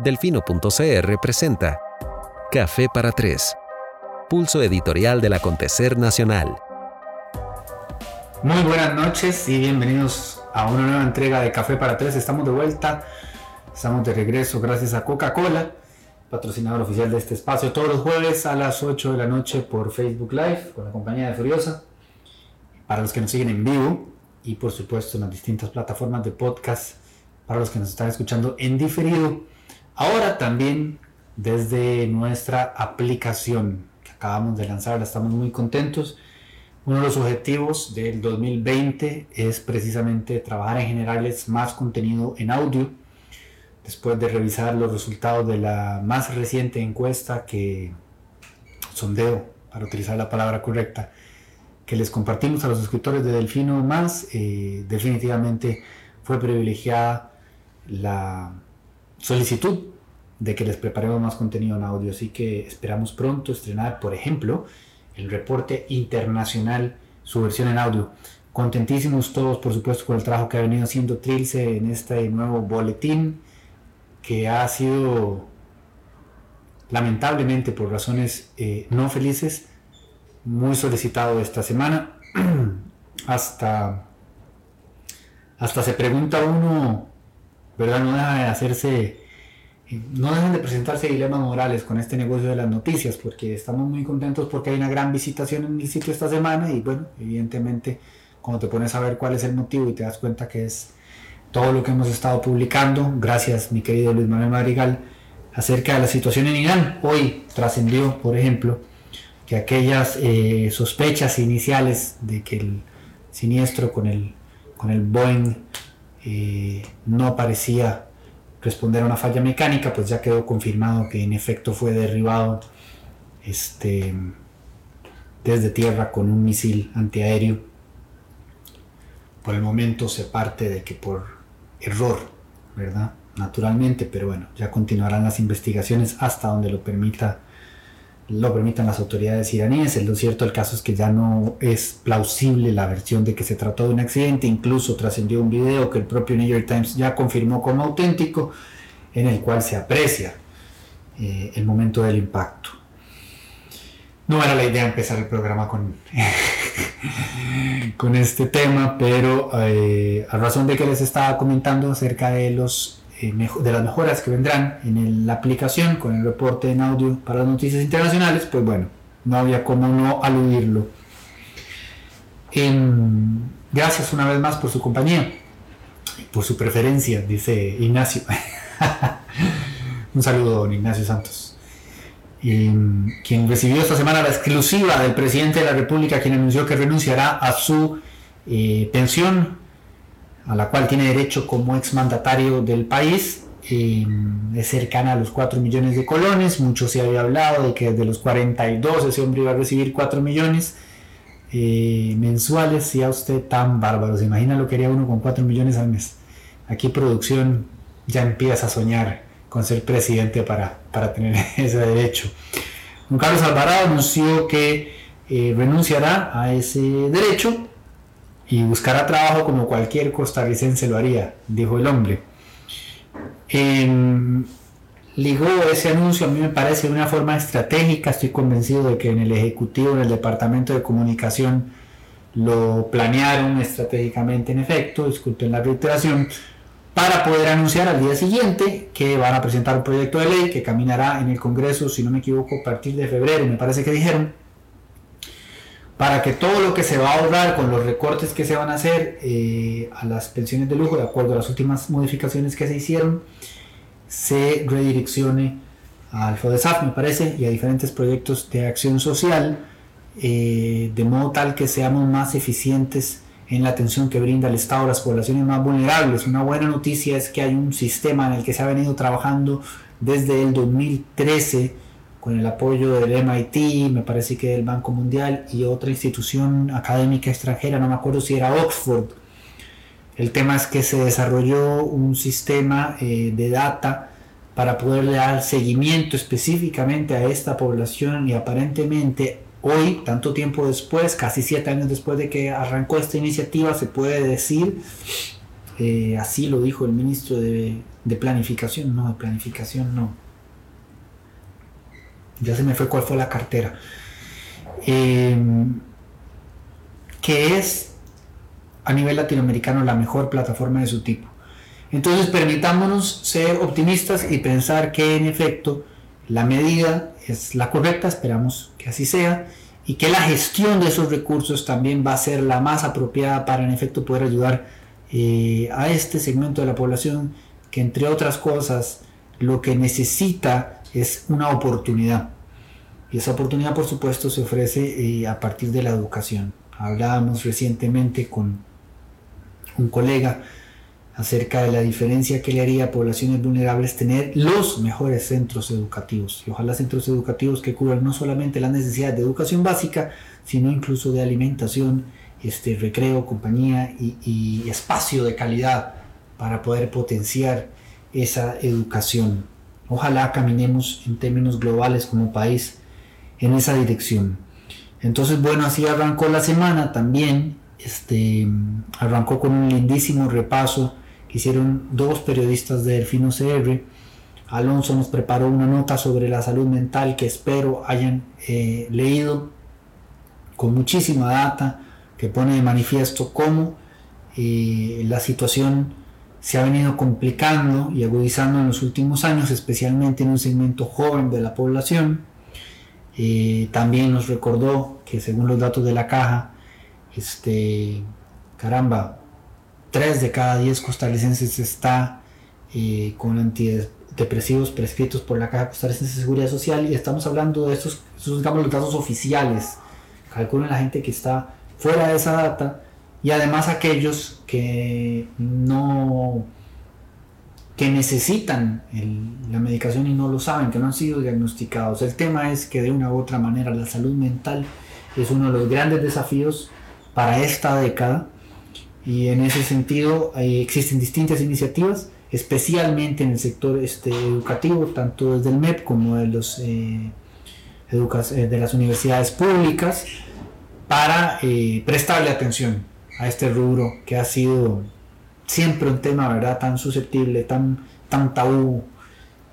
Delfino.cr presenta Café para Tres, pulso editorial del acontecer nacional. Muy buenas noches y bienvenidos a una nueva entrega de Café para Tres. Estamos de vuelta, estamos de regreso gracias a Coca-Cola, patrocinador oficial de este espacio, todos los jueves a las 8 de la noche por Facebook Live con la compañía de Furiosa. Para los que nos siguen en vivo y por supuesto en las distintas plataformas de podcast, para los que nos están escuchando en diferido Ahora también desde nuestra aplicación que acabamos de lanzar, estamos muy contentos. Uno de los objetivos del 2020 es precisamente trabajar en generarles más contenido en audio. Después de revisar los resultados de la más reciente encuesta que sondeo, para utilizar la palabra correcta, que les compartimos a los escritores de Delfino Más, eh, definitivamente fue privilegiada la solicitud de que les preparemos más contenido en audio. Así que esperamos pronto estrenar, por ejemplo, el reporte internacional, su versión en audio. Contentísimos todos, por supuesto, con el trabajo que ha venido haciendo Trilce en este nuevo boletín, que ha sido lamentablemente por razones eh, no felices, muy solicitado esta semana. hasta, hasta se pregunta uno, ¿verdad? No deja de hacerse no dejan de presentarse dilemas morales con este negocio de las noticias, porque estamos muy contentos porque hay una gran visitación en el sitio esta semana y bueno, evidentemente cuando te pones a ver cuál es el motivo y te das cuenta que es todo lo que hemos estado publicando, gracias mi querido Luis Manuel Madrigal, acerca de la situación en Irán. Hoy trascendió, por ejemplo, que aquellas eh, sospechas iniciales de que el siniestro con el, con el Boeing eh, no parecía responder a una falla mecánica, pues ya quedó confirmado que en efecto fue derribado este, desde tierra con un misil antiaéreo. Por el momento se parte de que por error, ¿verdad? Naturalmente, pero bueno, ya continuarán las investigaciones hasta donde lo permita lo permitan las autoridades iraníes. Lo cierto del caso es que ya no es plausible la versión de que se trató de un accidente. Incluso trascendió un video que el propio New York Times ya confirmó como auténtico, en el cual se aprecia eh, el momento del impacto. No era la idea empezar el programa con, con este tema, pero eh, a razón de que les estaba comentando acerca de los eh, de las mejoras que vendrán en la aplicación con el reporte en audio para las noticias internacionales, pues bueno, no había como no aludirlo. Em, gracias una vez más por su compañía, por su preferencia, dice Ignacio. Un saludo, don Ignacio Santos. Em, quien recibió esta semana la exclusiva del presidente de la República, quien anunció que renunciará a su eh, pensión a la cual tiene derecho como exmandatario del país. es cercana a los 4 millones de colones. Mucho se había hablado de que desde los 42 ese hombre iba a recibir 4 millones eh, mensuales. Y a usted tan bárbaro. ¿Se imagina lo que haría uno con 4 millones al mes? Aquí producción ya empieza a soñar con ser presidente para, para tener ese derecho. Don Carlos Alvarado anunció que eh, renunciará a ese derecho y buscará trabajo como cualquier costarricense lo haría, dijo el hombre. ligó ese anuncio, a mí me parece de una forma estratégica, estoy convencido de que en el Ejecutivo, en el Departamento de Comunicación, lo planearon estratégicamente en efecto, disculpen la reiteración, para poder anunciar al día siguiente que van a presentar un proyecto de ley que caminará en el Congreso, si no me equivoco, a partir de febrero, me parece que dijeron, para que todo lo que se va a ahorrar con los recortes que se van a hacer eh, a las pensiones de lujo, de acuerdo a las últimas modificaciones que se hicieron, se redireccione al FODESAF, me parece, y a diferentes proyectos de acción social, eh, de modo tal que seamos más eficientes en la atención que brinda el Estado a las poblaciones más vulnerables. Una buena noticia es que hay un sistema en el que se ha venido trabajando desde el 2013 con el apoyo del MIT, me parece que del Banco Mundial y otra institución académica extranjera, no me acuerdo si era Oxford. El tema es que se desarrolló un sistema eh, de data para poder dar seguimiento específicamente a esta población y aparentemente hoy, tanto tiempo después, casi siete años después de que arrancó esta iniciativa, se puede decir eh, así lo dijo el ministro de, planificación, no, de planificación no. Ya se me fue cuál fue la cartera. Em, que es a nivel latinoamericano la mejor plataforma de su tipo. Entonces permitámonos ser optimistas y pensar que en efecto la medida es la correcta, esperamos que así sea, y que la gestión de esos recursos también va a ser la más apropiada para en efecto poder ayudar eh, a este segmento de la población que entre otras cosas lo que necesita es una oportunidad. Y esa oportunidad por supuesto se ofrece eh, a partir de la educación. Hablábamos recientemente con un colega acerca de la diferencia que le haría a poblaciones vulnerables tener los mejores centros educativos. Y ojalá centros educativos que cubran no solamente las necesidades de educación básica, sino incluso de alimentación, este, recreo, compañía y, y espacio de calidad para poder potenciar esa educación. Ojalá caminemos en términos globales como país en esa dirección. Entonces, bueno, así arrancó la semana también. Este, arrancó con un lindísimo repaso que hicieron dos periodistas de Delfino CR. Alonso nos preparó una nota sobre la salud mental que espero hayan eh, leído con muchísima data que pone de manifiesto cómo eh, la situación se ha venido complicando y agudizando en los últimos años, especialmente en un segmento joven de la población. Eh, también nos recordó que según los datos de la caja, este, caramba, 3 de cada 10 costarricenses está eh, con antidepresivos prescritos por la Caja Costarricense de Seguridad Social y estamos hablando de estos, digamos, los datos oficiales. Calculen la gente que está fuera de esa data y además aquellos que no que necesitan la medicación y no lo saben, que no han sido diagnosticados. El tema es que de una u otra manera la salud mental es uno de los grandes desafíos para esta década y en ese sentido existen distintas iniciativas, especialmente en el sector este, educativo, tanto desde el MEP como de, los, eh, eh, de las universidades públicas, para eh, prestarle atención a este rubro que ha sido siempre un tema ¿verdad? tan susceptible, tan, tan tabú,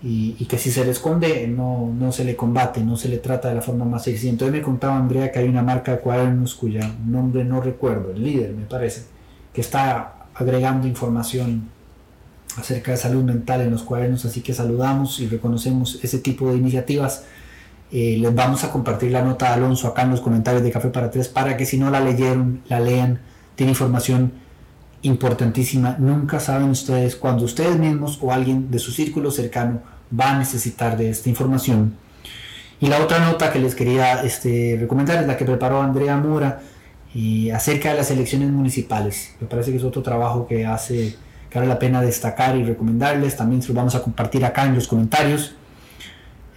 y, que si se le esconde no, no se le combate, no se le trata de la forma más eficiente. Hoy me contaba Andrea que hay una marca de cuadernos cuya nombre no recuerdo, el líder me parece, que está agregando información acerca de salud mental en los cuadernos, así que saludamos y reconocemos ese tipo de iniciativas. Eh, les vamos a compartir la nota de Alonso acá en los comentarios de Café para Tres para que si no la leyeron, la lean. Tiene información importantísima. Nunca saben ustedes cuando ustedes mismos o alguien de su círculo cercano va a necesitar de esta información. Y la otra nota que les quería este, recomendar es la que preparó Andrea Mora y acerca de las elecciones municipales. Me parece que es otro trabajo que hace que vale la pena destacar y recomendarles. También se lo vamos a compartir acá en los comentarios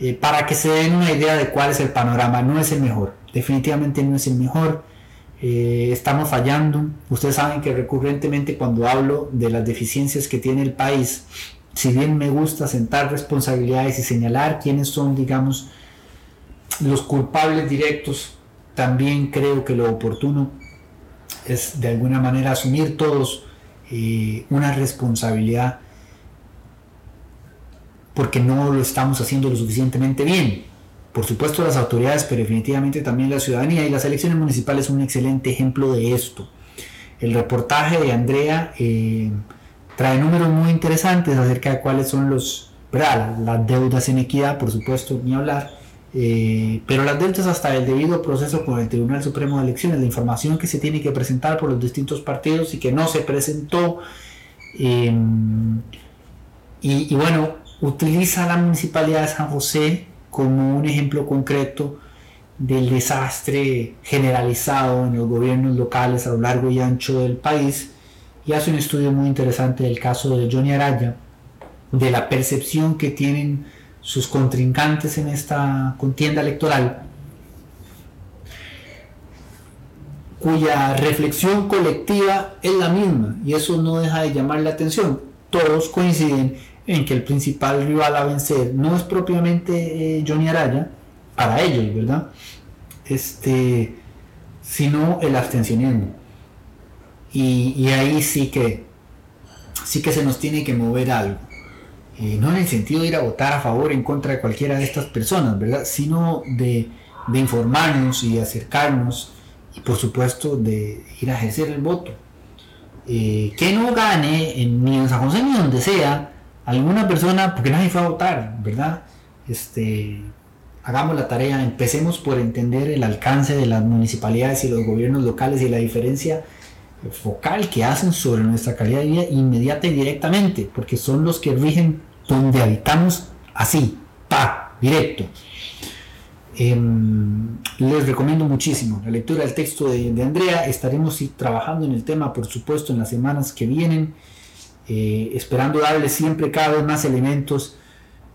eh, para que se den una idea de cuál es el panorama. No es el mejor, definitivamente no es el mejor. Eh, estamos fallando. Ustedes saben que recurrentemente cuando hablo de las deficiencias que tiene el país, si bien me gusta sentar responsabilidades y señalar quiénes son, digamos, los culpables directos también creo que lo oportuno es de alguna manera asumir todos eh, una responsabilidad porque no lo estamos haciendo lo suficientemente bien. Por supuesto las autoridades, pero definitivamente también la ciudadanía y las elecciones municipales son un excelente ejemplo de esto. El reportaje de Andrea eh, trae números muy interesantes acerca de cuáles son los, las deudas en equidad, por supuesto, ni hablar, eh, pero las deudas hasta el debido proceso con el Tribunal Supremo de Elecciones, la información que se tiene que presentar por los distintos partidos y que no se presentó. Eh, y, bueno, utiliza la Municipalidad de San José como un ejemplo concreto del desastre generalizado en los gobiernos locales a lo largo y ancho del país y hace un estudio muy interesante del caso de Johnny Araya, de la percepción que tienen sus contrincantes en esta contienda electoral, cuya reflexión colectiva es la misma y eso no deja de llamar la atención. Todos coinciden en que el principal rival a vencer no es propiamente eh, Johnny Araya, para ellos, ¿verdad? Este, sino el abstencionismo. Y, ahí sí que sí que se nos tiene que mover algo. No en el sentido de ir a votar a favor o en contra de cualquiera de estas personas, ¿verdad? Sino de, informarnos y acercarnos y por supuesto de ir a ejercer el voto. Eh, que no gane ni en San José ni donde sea alguna persona porque nadie fue a votar, ¿verdad? Este, hagamos la tarea, empecemos por entender el alcance de las municipalidades y los gobiernos locales y la diferencia focal que hacen sobre nuestra calidad de vida inmediata y directamente, porque son los que rigen donde habitamos así, pa, directo. Em, les recomiendo muchísimo la lectura del texto de, Andrea. Estaremos trabajando en el tema, por supuesto, en las semanas que vienen, eh, esperando darles siempre cada vez más elementos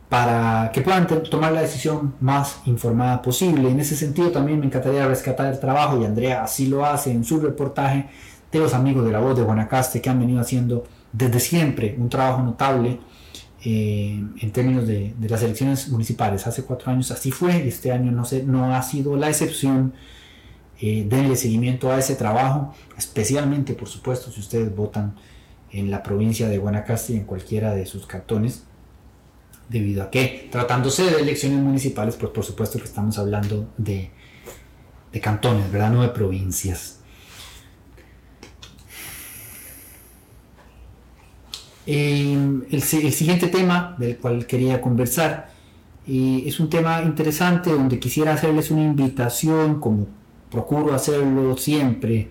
para que puedan tomar la decisión más informada posible. En ese sentido, también me encantaría rescatar el trabajo, y Andrea así lo hace en su reportaje, de los amigos de la voz de Guanacaste que han venido haciendo desde siempre un trabajo notable eh, en términos de, las elecciones municipales. Hace cuatro años así fue y este año no, sé, no ha sido la excepción. Eh, denle seguimiento a ese trabajo, especialmente por supuesto si ustedes votan en la provincia de Guanacaste y en cualquiera de sus cantones, debido a que tratándose de elecciones municipales, pues por supuesto que estamos hablando de, de cantones, ¿verdad? No de provincias. el, el, siguiente tema del cual quería conversar es un tema interesante donde quisiera hacerles una invitación, como procuro hacerlo siempre,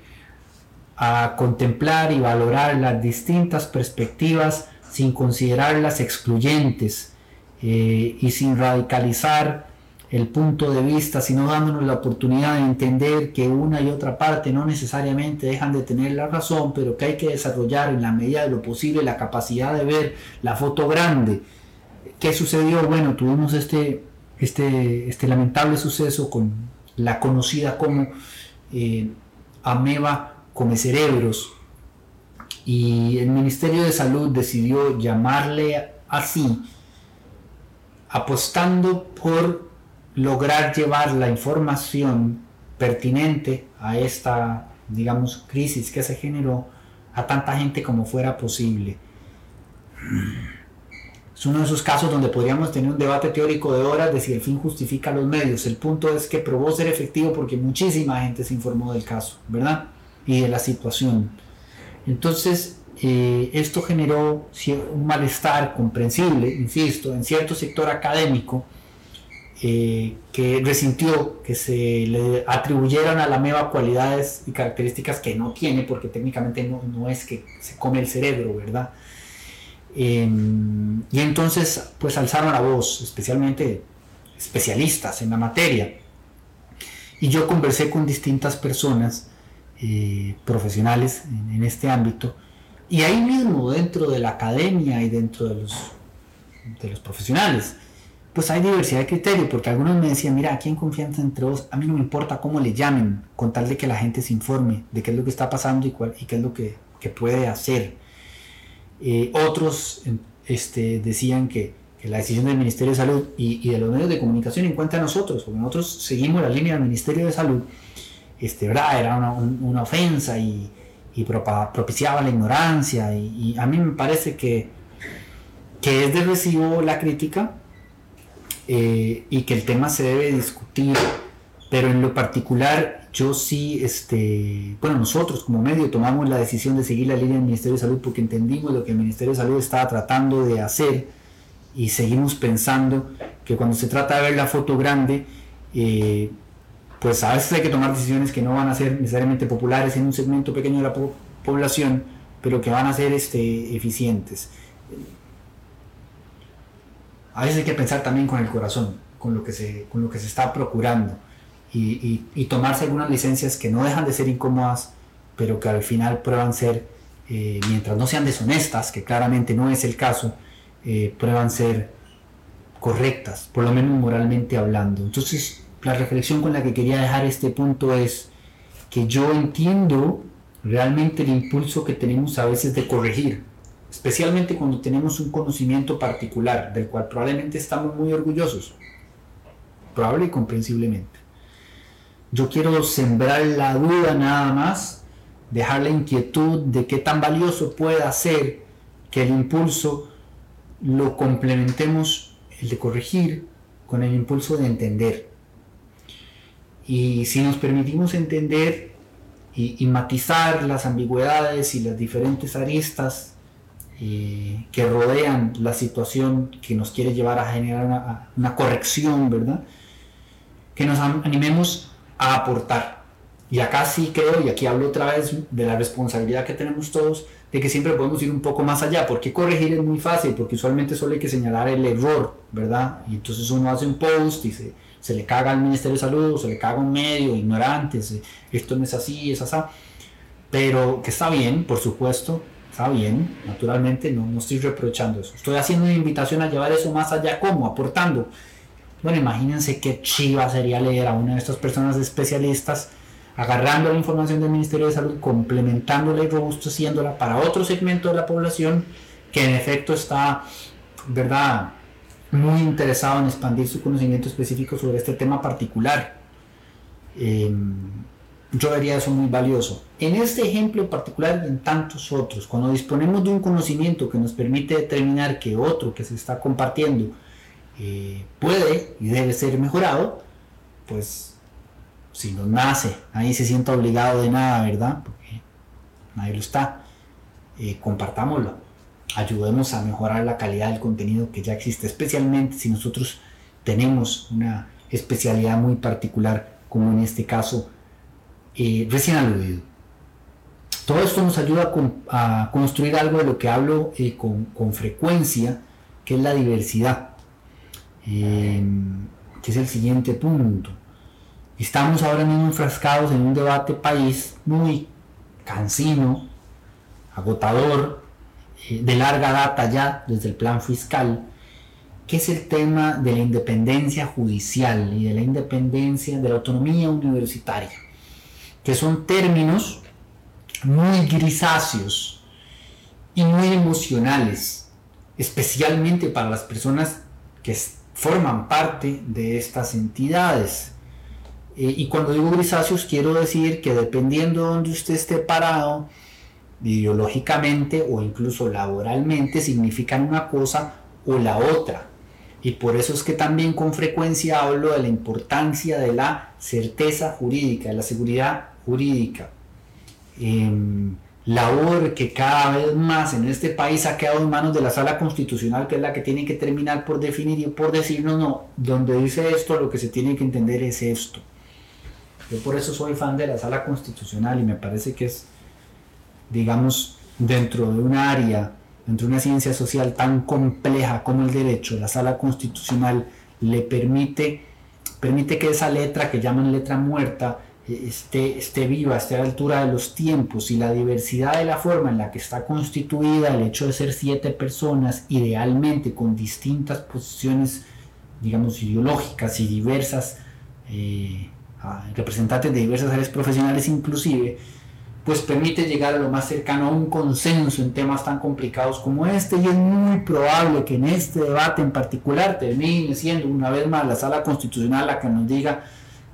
a contemplar y valorar las distintas perspectivas sin considerarlas excluyentes eh, y sin radicalizar el punto de vista, sino dándonos la oportunidad de entender que una y otra parte no necesariamente dejan de tener la razón, pero que hay que desarrollar en la medida de lo posible la capacidad de ver la foto grande. ¿Qué sucedió? Bueno, tuvimos este, este, este lamentable suceso con la conocida como eh, ameba come cerebros y el Ministerio de Salud decidió llamarle así apostando por lograr llevar la información pertinente a esta, digamos, crisis que se generó a tanta gente como fuera posible. Es uno de esos casos donde podríamos tener un debate teórico de horas de si el fin justifica los medios. El punto es que probó ser efectivo porque muchísima gente se informó del caso, ¿verdad? Y de la situación. Entonces, eh, esto generó un malestar comprensible, insisto, en cierto sector académico, eh, que resintió que se le atribuyeran a la MEVA cualidades y características que no tiene, porque técnicamente no, no es que se come el cerebro, ¿verdad? Em, y entonces, pues alzaron la voz, especialmente especialistas en la materia. Y yo conversé con distintas personas eh, profesionales en, en, este ámbito, y ahí mismo, dentro de la academia y dentro de los, de los profesionales, pues hay diversidad de criterio, porque algunos me decían, mira, aquí en confianza entre vos, a mí no me importa cómo le llamen, con tal de que la gente se informe de qué es lo que está pasando y, cuál, y qué es lo que, puede hacer. Eh, otros este, decían que, la decisión del Ministerio de Salud y, de los medios de comunicación en cuenta a nosotros, porque nosotros seguimos la línea del Ministerio de Salud, este, era una, ofensa y, propiciaba la ignorancia, y, a mí me parece que, que es de recibo la crítica, eh, y que el tema se debe discutir, pero en lo particular yo sí, este, bueno, nosotros como medio tomamos la decisión de seguir la línea del Ministerio de Salud porque entendimos lo que el Ministerio de Salud estaba tratando de hacer y seguimos pensando que cuando se trata de ver la foto grande, eh, pues a veces hay que tomar decisiones que no van a ser necesariamente populares en un segmento pequeño de la población, pero que van a ser este, eficientes a veces hay que pensar también con el corazón, con lo que se, con lo que se está procurando y, tomarse algunas licencias que no dejan de ser incómodas, pero que al final prueban ser, eh, mientras no sean deshonestas, que claramente no es el caso, eh, prueban ser correctas, por lo menos moralmente hablando. Entonces, la reflexión con la que quería dejar este punto es que yo entiendo realmente el impulso que tenemos a veces de corregir, especialmente cuando tenemos un conocimiento particular del cual probablemente estamos muy orgullosos, probable y comprensiblemente. Yo quiero sembrar la duda nada más, dejar la inquietud de qué tan valioso pueda ser que el impulso lo complementemos, el de corregir, con el impulso de entender. Y si nos permitimos entender y, matizar las ambigüedades y las diferentes aristas eh, que rodean la situación que nos quiere llevar a generar una, una corrección, ¿verdad? Que nos animemos a aportar. Y acá sí creo, y aquí hablo otra vez de la responsabilidad que tenemos todos, de que siempre podemos ir un poco más allá, porque corregir es muy fácil, porque usualmente solo hay que señalar el error, ¿verdad? Y entonces uno hace un post y se, se le caga al Ministerio de Salud, se le caga un medio, ignorantes, esto no es así, es así, pero que está bien, por supuesto, está bien, naturalmente, no, no estoy reprochando eso, estoy haciendo una invitación a llevar eso más allá, ¿cómo? Aportando. Bueno, imagínense qué chiva sería leer a una de estas personas especialistas, agarrando la información del Ministerio de Salud, complementándola y robusteciéndola para otro segmento de la población que en efecto está, ¿verdad?, muy interesado en expandir su conocimiento específico sobre este tema particular. Em, yo vería eso muy valioso. En este ejemplo en particular y en tantos otros, cuando disponemos de un conocimiento que nos permite determinar que otro que se está compartiendo eh, puede y debe ser mejorado, pues si nos nace, nadie se sienta obligado de nada, ¿verdad? Porque nadie lo está. Eh, compartámoslo, ayudemos a mejorar la calidad del contenido que ya existe, especialmente si nosotros tenemos una especialidad muy particular, como en este caso eh, recién aludido. Todo esto nos ayuda a, construir algo de lo que hablo eh, con, frecuencia, que es la diversidad, que es el siguiente punto. Estamos ahora mismo enfrascados en un debate país muy cansino, agotador, de larga data ya desde el plan fiscal, que es el tema de la independencia judicial y de la independencia de la autonomía universitaria, que son términos muy grisáceos y muy emocionales, especialmente para las personas que forman parte de estas entidades. Eh, y cuando digo grisáceos quiero decir que dependiendo de donde usted esté parado, ideológicamente o incluso laboralmente, significan una cosa o la otra. Y por eso es que también con frecuencia hablo de la importancia de la certeza jurídica, de la seguridad jurídica. Em, labor que cada vez más en este país ha quedado en manos de la sala constitucional, que es la que tiene que terminar por definir y por decirnos, no, donde dice esto, lo que se tiene que entender es esto. Yo por eso soy fan de la sala constitucional y me parece que es, digamos, dentro de un área, dentro de una ciencia social tan compleja como el derecho, la sala constitucional le permite, permite que esa letra que llaman letra muerta eh, esté, esté viva, esté a la altura de los tiempos y la diversidad de la forma en la que está constituida, el hecho de ser siete personas, idealmente con distintas posiciones, digamos, ideológicas y diversas, eh, representantes de diversas áreas profesionales inclusive, pues permite llegar a lo más cercano a un consenso en temas tan complicados como este y es muy probable que en este debate en particular termine siendo una vez más la sala constitucional la que nos diga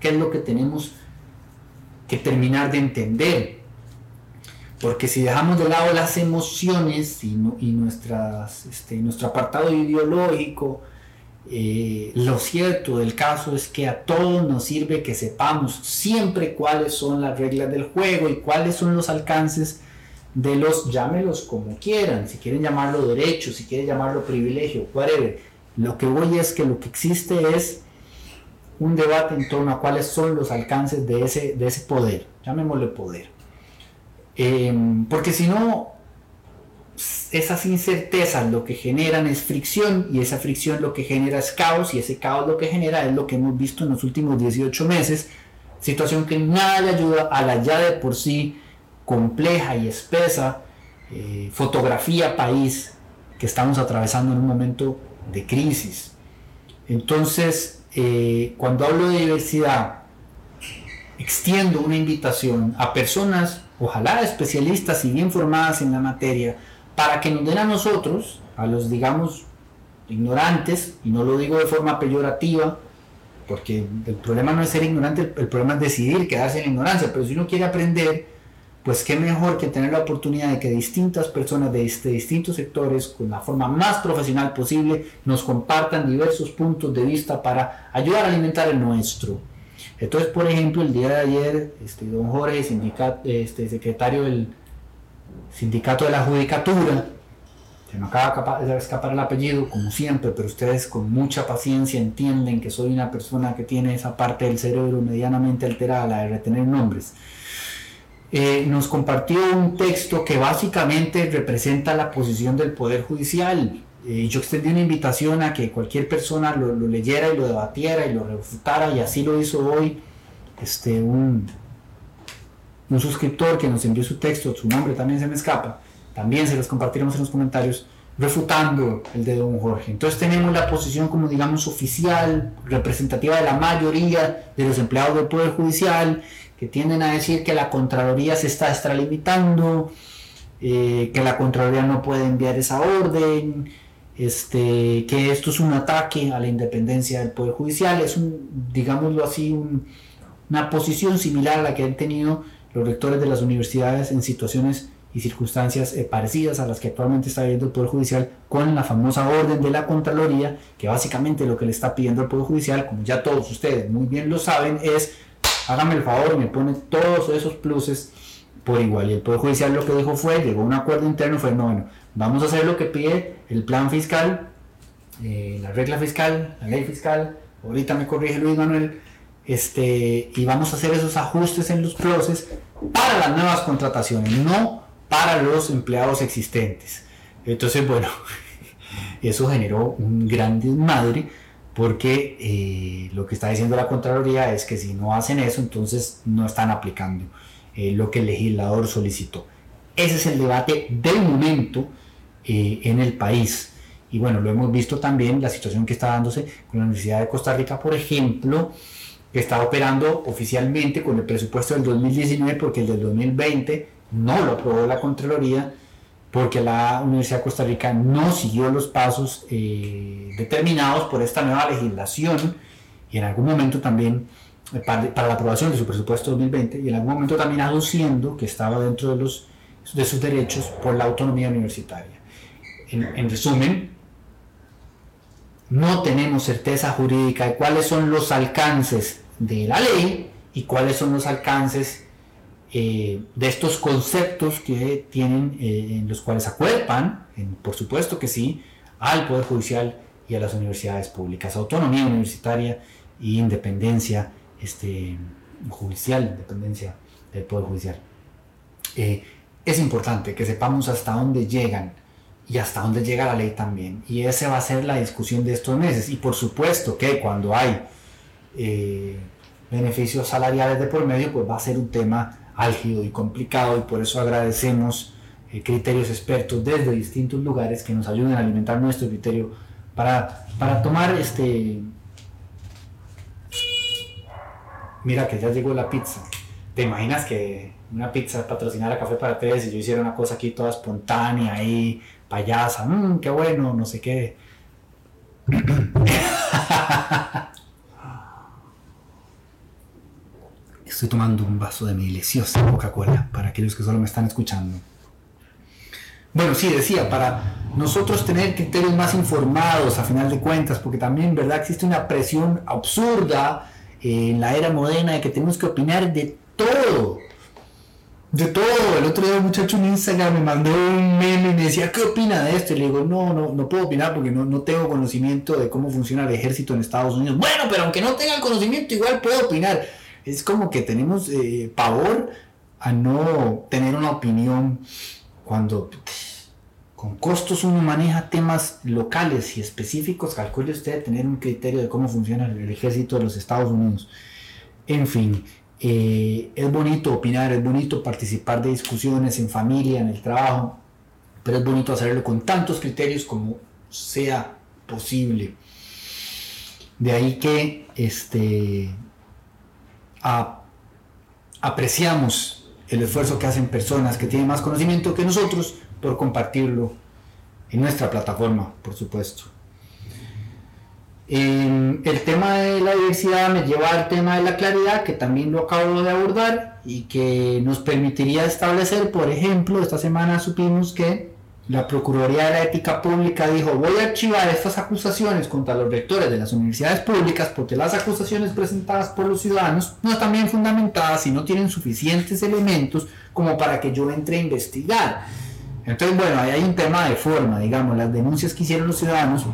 qué es lo que tenemos que terminar de entender. Porque si dejamos de lado las emociones y, y nuestras, este, nuestro apartado ideológico, eh, lo cierto del caso es que a todos nos sirve que sepamos siempre cuáles son las reglas del juego y cuáles son los alcances de los, llámelos como quieran, si quieren llamarlo derecho, si quieren llamarlo privilegio, whatever. Lo que voy es que lo que existe es un debate en torno a cuáles son los alcances de ese, de ese poder, llamémosle poder. Em, porque si no, esas incertezas lo que generan es fricción y esa fricción lo que genera es caos y ese caos lo que genera es lo que hemos visto en los últimos 18 meses, situación que nada le ayuda a la ya de por sí compleja y espesa eh, fotografía país que estamos atravesando en un momento de crisis. Entonces, eh, cuando hablo de diversidad, extiendo una invitación a personas, ojalá especialistas y bien formadas en la materia, para que nos den a nosotros, a los digamos ignorantes, y no lo digo de forma peyorativa, porque el problema no es ser ignorante, el problema es decidir quedarse en ignorancia, pero si uno quiere aprender, pues qué mejor que tener la oportunidad de que distintas personas de, este, distintos sectores, con la forma más profesional posible, nos compartan diversos puntos de vista para ayudar a alimentar el nuestro. Entonces, por ejemplo, el día de ayer, este, don Jorge, este, secretario del sindicato de la judicatura, se me acaba de escapar el apellido, como siempre, pero ustedes con mucha paciencia entienden que soy una persona que tiene esa parte del cerebro medianamente alterada, la de retener nombres. Eh, nos compartió un texto que básicamente representa la posición del Poder Judicial. Eh, yo extendí una invitación a que cualquier persona lo, leyera y lo debatiera y lo refutara, y así lo hizo hoy este, un, un suscriptor que nos envió su texto, su nombre también se me escapa, también se los compartiremos en los comentarios, refutando el de don Jorge. Entonces tenemos la posición como digamos oficial, representativa de la mayoría de los empleados del Poder Judicial, que tienden a decir que la Contraloría se está extralimitando, eh, que la Contraloría no puede enviar esa orden, este, que esto es un ataque a la independencia del Poder Judicial, es un, digámoslo así, una posición similar a la que han tenido los rectores de las universidades en situaciones y circunstancias eh, parecidas a las que actualmente está viviendo el Poder Judicial con la famosa orden de la Contraloría, que básicamente lo que le está pidiendo el Poder Judicial, como ya todos ustedes muy bien lo saben, es hágame el favor me pone todos esos pluses por igual. Y el Poder Judicial lo que dijo fue, llegó a un acuerdo interno, fue, no, bueno, vamos a hacer lo que pide el plan fiscal, eh, la regla fiscal, la ley fiscal, ahorita me corrige Luis Manuel, este, y vamos a hacer esos ajustes en los pluses para las nuevas contrataciones, no para los empleados existentes. Entonces, bueno, eso generó un gran desmadre porque eh, lo que está diciendo la Contraloría es que si no hacen eso, entonces no están aplicando eh, lo que el legislador solicitó. Ese es el debate del momento eh, en el país. Y bueno, lo hemos visto también, la situación que está dándose con la Universidad de Costa Rica, por ejemplo, está operando oficialmente con el presupuesto del 2019 porque el del 2020 no lo aprobó la Contraloría porque la Universidad de Costa Rica no siguió los pasos eh, determinados por esta nueva legislación y en algún momento también eh, para, la aprobación de su presupuesto 2020 y en algún momento también aduciendo que estaba dentro de, los, de sus derechos por la autonomía universitaria. En, en resumen, no tenemos certeza jurídica de cuáles son los alcances de la ley y cuáles son los alcances eh, de estos conceptos que tienen, eh, en los cuales acuerpan, por supuesto que sí, al Poder Judicial y a las universidades públicas, autonomía universitaria e independencia este, judicial, independencia del Poder Judicial. Eh, es importante que sepamos hasta dónde llegan y hasta dónde llega la ley también. Y esa va a ser la discusión de estos meses. Y por supuesto que cuando hay beneficios salariales de por medio, pues va a ser un tema álgido y complicado y por eso agradecemos eh, criterios expertos desde distintos lugares que nos ayuden a alimentar nuestro criterio para, para tomar este... Mira que ya llegó la pizza. ¿Te imaginas que una pizza patrocinara Café para Tres y yo hiciera una cosa aquí toda espontánea ahí, payasa, mmm, qué bueno, no sé qué? Estoy tomando un vaso de mi deliciosa Coca-Cola para aquellos que solo me están escuchando. Bueno, sí, decía, para nosotros tener criterios más informados a final de cuentas, porque también, ¿verdad? Existe una presión absurda en la era moderna de que tenemos que opinar de todo. De todo. El otro día un muchacho en Instagram me mandó un meme y me decía, ¿qué opina de esto? Y le digo, no, no, no puedo opinar porque no, no tengo conocimiento de cómo funciona el ejército en Estados Unidos. Bueno, pero aunque no tenga conocimiento, igual puedo opinar es como que tenemos eh, pavor a no tener una opinión cuando con costos uno maneja temas locales y específicos, calcule usted tener un criterio de cómo funciona el ejército de los Estados Unidos. En fin, eh, es bonito opinar, es bonito participar de discusiones en familia, en el trabajo, pero es bonito hacerlo con tantos criterios como sea posible. De ahí que este, apreciamos el esfuerzo que hacen personas que tienen más conocimiento que nosotros por compartirlo en nuestra plataforma, por supuesto. el tema de la diversidad me lleva al tema de la claridad, que también lo acabo de abordar y que nos permitiría establecer, por ejemplo, esta semana supimos que la Procuraduría de la Ética Pública dijo, voy a archivar estas acusaciones contra los rectores de las universidades públicas porque las acusaciones presentadas por los ciudadanos no están bien fundamentadas y no tienen suficientes elementos como para que yo entre a investigar. Entonces, bueno, ahí hay un tema de forma, digamos, las denuncias que hicieron los ciudadanos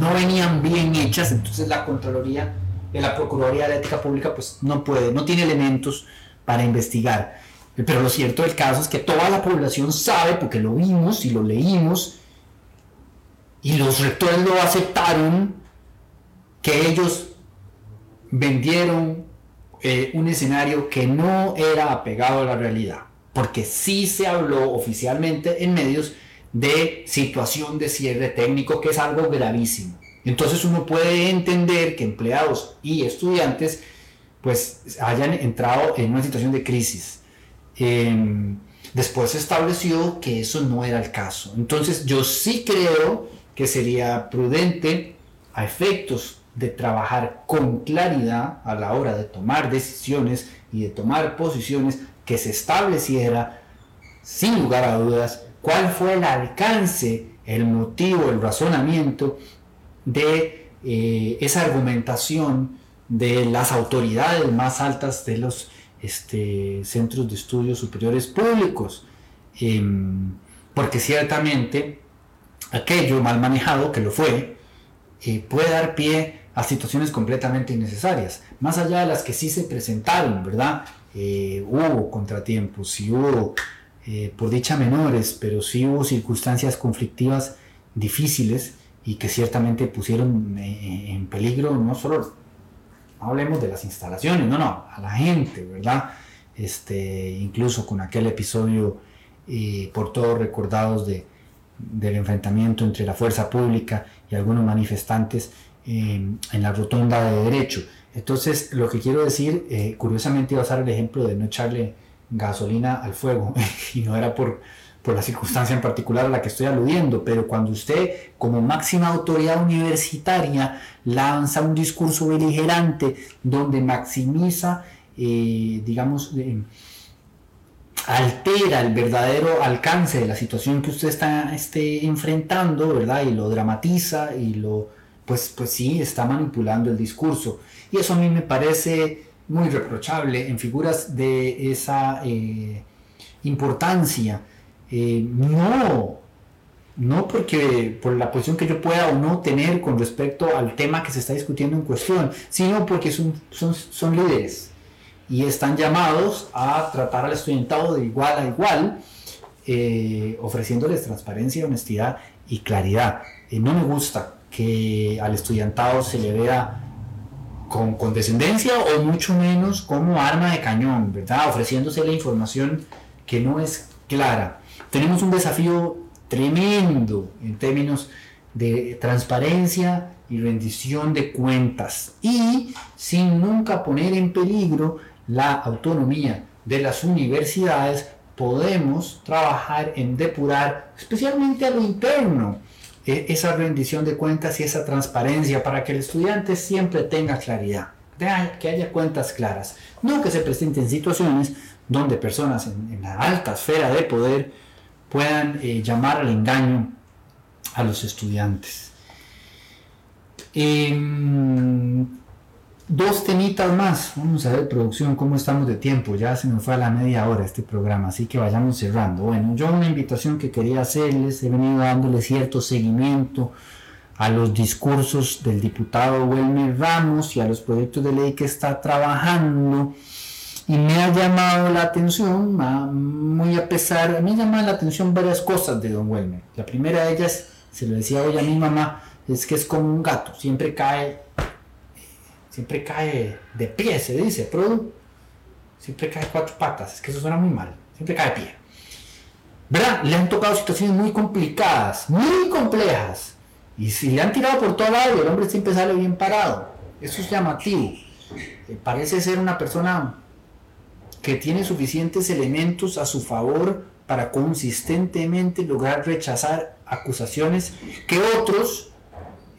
no venían bien hechas, entonces la Contraloría de la Procuraduría de la Ética Pública pues no puede, no tiene elementos para investigar. Pero lo cierto del caso es que toda la población sabe, porque lo vimos y lo leímos, y los rectores lo aceptaron, que ellos vendieron eh, un escenario que no era apegado a la realidad, porque sí se habló oficialmente en medios de situación de cierre técnico, que es algo gravísimo. Entonces uno puede entender que empleados y estudiantes pues hayan entrado en una situación de crisis. Em, después se estableció que eso no era el caso. Entonces yo sí creo que sería prudente a efectos de trabajar con claridad a la hora de tomar decisiones y de tomar posiciones que se estableciera sin lugar a dudas cuál fue el alcance, el motivo, el razonamiento de eh, esa argumentación de las autoridades más altas de los este, centros de estudios superiores públicos. Em, porque ciertamente aquello mal manejado, que lo fue, eh, puede dar pie a situaciones completamente innecesarias, más allá de las que sí se presentaron, ¿verdad? Eh, hubo contratiempos, y hubo eh, por dicha menores, pero sí hubo circunstancias conflictivas difíciles y que ciertamente pusieron en peligro no solo, hablemos de las instalaciones, no, no, a la gente, ¿verdad? Este, incluso con aquel episodio eh, por todos recordados de, del enfrentamiento entre la fuerza pública y algunos manifestantes en la rotonda de derecho. Entonces, lo que quiero decir, curiosamente iba a usar el ejemplo de no echarle gasolina al fuego y no era por, por la circunstancia en particular a la que estoy aludiendo, pero cuando usted como máxima autoridad universitaria lanza un discurso beligerante donde maximiza, eh, digamos, altera el verdadero alcance de la situación que usted está esté enfrentando, ¿verdad? Y lo dramatiza y lo, pues, pues sí, está manipulando el discurso. Y eso a mí me parece muy reprochable en figuras de esa eh, importancia. Eh, no, no porque por la posición que yo pueda o no tener con respecto al tema que se está discutiendo en cuestión, sino porque son, son, líderes y están llamados a tratar al estudiantado de igual a igual, eh, ofreciéndoles transparencia, honestidad y claridad. no me gusta que al estudiantado se le vea con condescendencia o mucho menos como arma de cañón, ¿verdad? Ofreciéndose la información que no es clara. Tenemos un desafío tremendo en términos de transparencia y rendición de cuentas. Y sin nunca poner en peligro la autonomía de las universidades podemos trabajar en depurar especialmente a lo interno e, esa rendición de cuentas y esa transparencia para que el estudiante siempre tenga claridad, que haya cuentas claras, no que se presenten situaciones donde personas en, la alta esfera de poder puedan eh, llamar al engaño a los estudiantes. Em, dos temitas más. Vamos a ver, producción, cómo estamos de tiempo. Ya se nos fue a la media hora este programa, así que vayamos cerrando. Bueno, yo una invitación que quería hacerles, he venido dándole cierto seguimiento a los discursos del diputado Wilmer Ramos y a los proyectos de ley que está trabajando. Y me ha llamado la atención, muy a pesar, me ha llamado la atención varias cosas de don Wilmer. La primera de ellas, se lo decía hoy a mi mamá, es que es como un gato, siempre cae siempre cae de pie, se dice, Produ. Siempre cae cuatro patas, es que eso suena muy mal, siempre cae de pie. ¿Verdad? Le han tocado situaciones muy complicadas, muy complejas. Y si le han tirado por todo lado, el hombre siempre sale bien parado. Eso es llamativo. Eh, parece ser una persona que tiene suficientes elementos a su favor para consistentemente lograr rechazar acusaciones que otros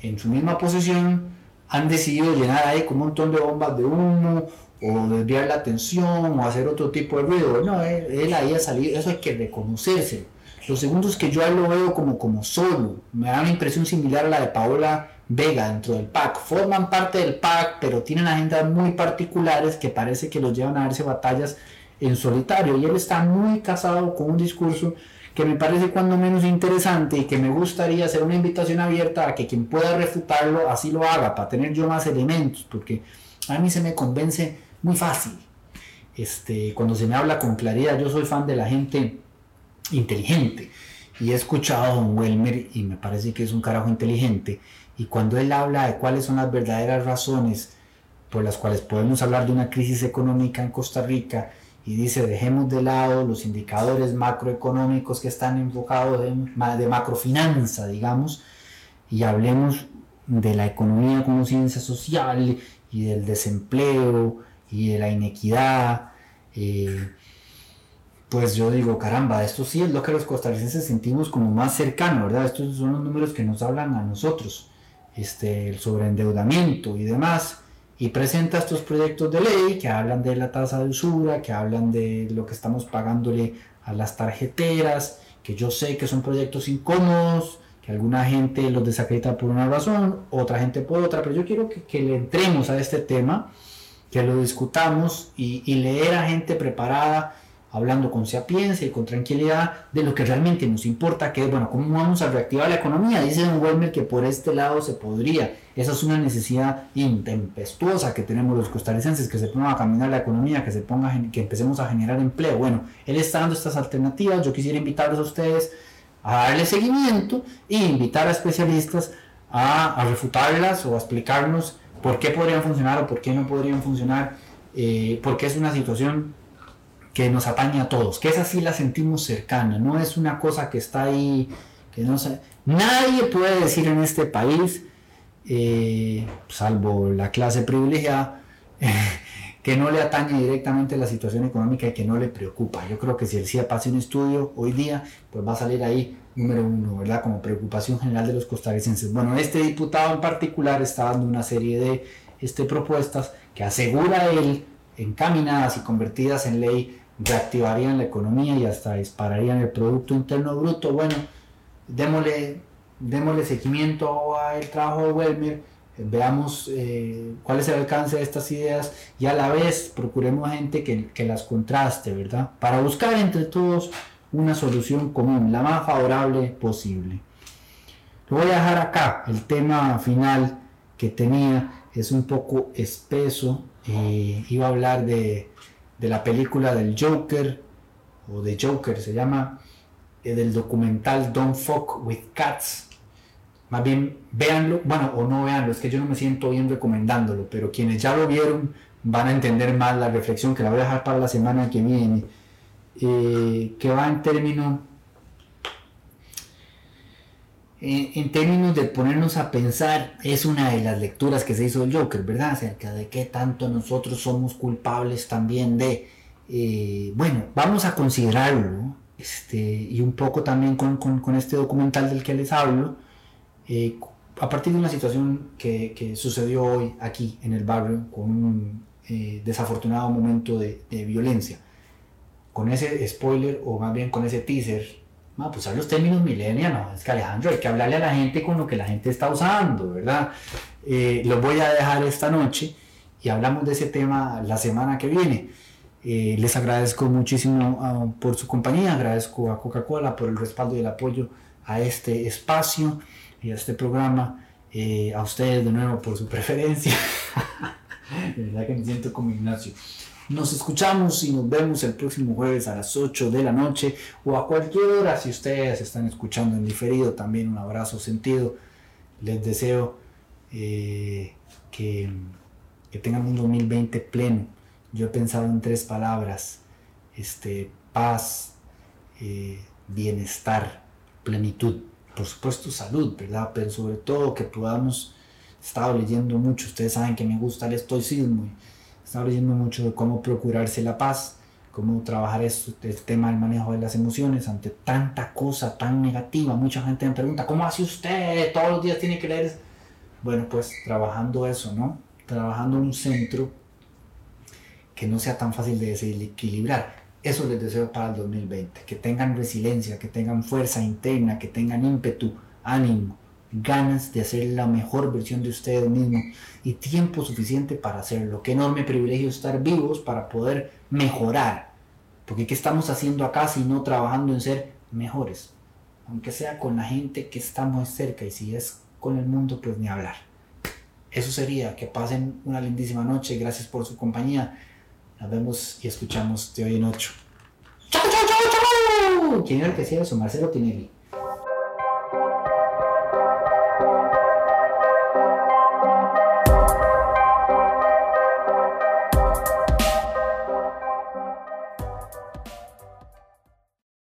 en su misma posición han decidido llenar ahí con un montón de bombas de humo o desviar la atención o hacer otro tipo de ruido. No, él, ahí ha salido, eso hay que reconocerse. Lo segundo es que yo lo veo como, como solo, me da una impresión similar a la de Paola Vega dentro del PAC. Forman parte del PAC, pero tienen agendas muy particulares que parece que los llevan a darse batallas en solitario. Y él está muy casado con un discurso que me parece cuando menos interesante y que me gustaría hacer una invitación abierta a que quien pueda refutarlo así lo haga, para tener yo más elementos, porque a mí se me convence muy fácil. Este, cuando se me habla con claridad, yo soy fan de la gente inteligente y he escuchado a Don Welmer y me parece que es un carajo inteligente y cuando él habla de cuáles son las verdaderas razones por las cuales podemos hablar de una crisis económica en Costa Rica y dice dejemos de lado los indicadores macroeconómicos que están enfocados de, de macrofinanza, digamos, y hablemos de la economía como ciencia social y del desempleo y de la inequidad. Eh, pues yo digo, caramba, esto sí es lo que los costarricenses sentimos como más cercano, ¿verdad? Estos son los números que nos hablan a nosotros, este, el sobreendeudamiento y demás y presenta estos proyectos de ley que hablan de la tasa de usura, que hablan de lo que estamos pagándole a las tarjeteras, que yo sé que son proyectos incómodos, que alguna gente los desacredita por una razón, otra gente por otra, pero yo quiero que, le entremos a este tema, que lo discutamos y, y leer a gente preparada hablando con sapiencia y con tranquilidad de lo que realmente nos importa, que es, bueno, cómo vamos a reactivar la economía. Dice Don Welmer que por este lado se podría. Esa es una necesidad intempestuosa que tenemos los costarricenses, que se ponga a caminar la economía, que, se ponga, que empecemos a generar empleo. Bueno, él está dando estas alternativas. Yo quisiera invitarlos a ustedes a darle seguimiento e invitar a especialistas a, a refutarlas o a explicarnos por qué podrían funcionar o por qué no podrían funcionar, eh, porque es una situación que nos atañe a todos, que esa sí la sentimos cercana, no es una cosa que está ahí, que no sé. Nadie puede decir en este país, eh, salvo la clase privilegiada, que no le atañe directamente la situación económica y que no le preocupa. Yo creo que si el CIA pase un estudio hoy día, pues va a salir ahí número uno, ¿verdad? Como preocupación general de los costarricenses. Bueno, este diputado en particular está dando una serie de este, propuestas que asegura él, encaminadas y convertidas en ley, reactivarían la economía y hasta dispararían el Producto Interno Bruto. Bueno, démosle, démosle seguimiento al trabajo de Welmer, veamos eh, cuál es el alcance de estas ideas y a la vez procuremos gente que, que las contraste, ¿verdad? Para buscar entre todos una solución común, la más favorable posible. Lo voy a dejar acá, el tema final que tenía es un poco espeso, eh, iba a hablar de de la película del Joker, o de Joker se llama, eh, del documental Don't Fuck with Cats. Más bien, véanlo, bueno, o no véanlo, es que yo no me siento bien recomendándolo, pero quienes ya lo vieron van a entender más la reflexión que la voy a dejar para la semana que viene, eh, que va en términos en, términos de ponernos a pensar, es una de las lecturas que se hizo el Joker, ¿verdad? Acerca de qué tanto nosotros somos culpables también de... Eh, bueno, vamos a considerarlo, este, y un poco también con, con, este documental del que les hablo, eh, a partir de una situación que, que, sucedió hoy aquí en el barrio, con un eh, desafortunado momento de, de violencia. Con ese spoiler, o más bien con ese teaser, pues son los términos millennials, no, es que Alejandro, hay que hablarle a la gente con lo que la gente está usando, ¿verdad? Eh, los voy a dejar esta noche y hablamos de ese tema la semana que viene. Eh, les agradezco muchísimo ah, por su compañía, agradezco a Coca-Cola por el respaldo y el apoyo a este espacio y a este programa, eh, a ustedes de nuevo por su preferencia. de verdad que me siento como Ignacio. Nos escuchamos y nos vemos el próximo jueves a las 8 de la noche o a cualquier hora si ustedes están escuchando en diferido. También un abrazo sentido. Les deseo eh, que, que, tengan un 2020 pleno. Yo he pensado en tres palabras. Este, paz, eh, bienestar, plenitud. Por supuesto salud, ¿verdad? Pero sobre todo que podamos... He estado leyendo mucho. Ustedes saben que me gusta el estoicismo. Estaba leyendo mucho de cómo procurarse la paz, cómo trabajar este, el tema del manejo de las emociones ante tanta cosa tan negativa. Mucha gente me pregunta, ¿cómo hace usted? Todos los días tiene que leer. Bueno, pues trabajando eso, ¿no? Trabajando un centro que no sea tan fácil de desequilibrar. Eso les deseo para el 2020, que tengan resiliencia, que tengan fuerza interna, que tengan ímpetu, ánimo, ganas de hacer la mejor versión de ustedes mismos y tiempo suficiente para hacerlo. Qué enorme privilegio estar vivos para poder mejorar. Porque ¿qué estamos haciendo acá si no trabajando en ser mejores? Aunque sea con la gente que estamos cerca y si es con el mundo, pues ni hablar. Eso sería, que pasen una lindísima noche. Gracias por su compañía. Nos vemos y escuchamos de hoy en ocho. ¡Chau, chau, chau, chau! ¿Quién era el que hacía eso? Marcelo Tinelli.